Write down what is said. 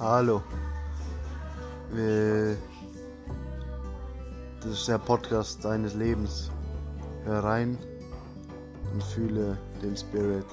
Hallo. Äh, das ist der Podcast deines Lebens. Hör rein und fühle den Spirit.